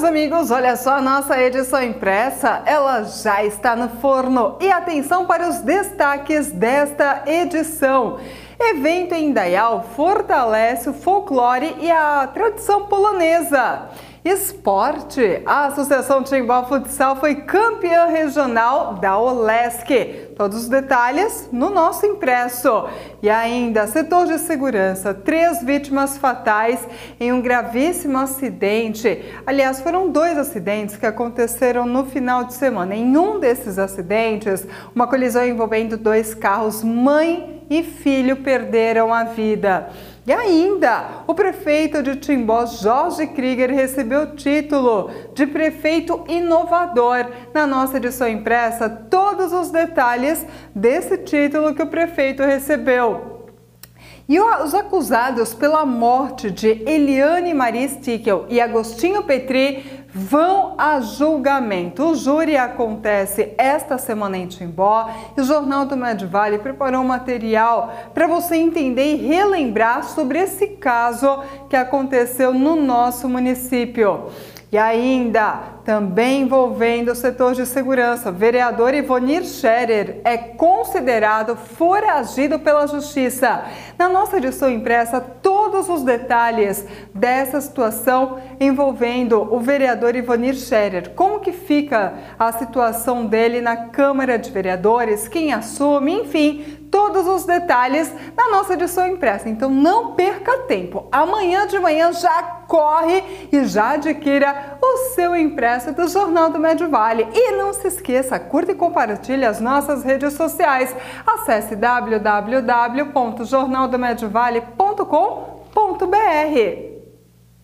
meus amigos, olha só a nossa edição impressa, ela já está no forno. E atenção para os destaques desta edição. Evento em Dayal fortalece o folclore e a tradição polonesa. Esporte. A Associação Timbó Futsal foi campeã regional da Olesc. Todos os detalhes no nosso impresso. E ainda, setor de segurança. Três vítimas fatais em um gravíssimo acidente. Aliás, foram dois acidentes que aconteceram no final de semana. Em um desses acidentes, uma colisão envolvendo dois carros, mãe e filho perderam a vida. E ainda, o prefeito de Timbó, Jorge Krieger, recebeu o título de prefeito inovador. Na nossa edição impressa, todos os detalhes desse título que o prefeito recebeu. E os acusados pela morte de Eliane Maria Stickel e Agostinho Petri vão a julgamento. O júri acontece esta semana em Timbó e o Jornal do Medvale preparou um material para você entender e relembrar sobre esse caso que aconteceu no nosso município. E ainda, também envolvendo o setor de segurança, vereador Ivonir Scherer é considerado foragido pela justiça. Na nossa edição impressa, todos os detalhes dessa situação envolvendo o vereador Ivonir Scherer. Como que fica a situação dele na Câmara de Vereadores, quem assume, enfim, todos os detalhes na nossa edição impressa. Então não perca tempo. Amanhã de manhã já corre e já adquira o seu impresso do Jornal do Médio Vale. E não se esqueça, curta e compartilhe as nossas redes sociais. Acesse www.jornaldomediovale.com.br.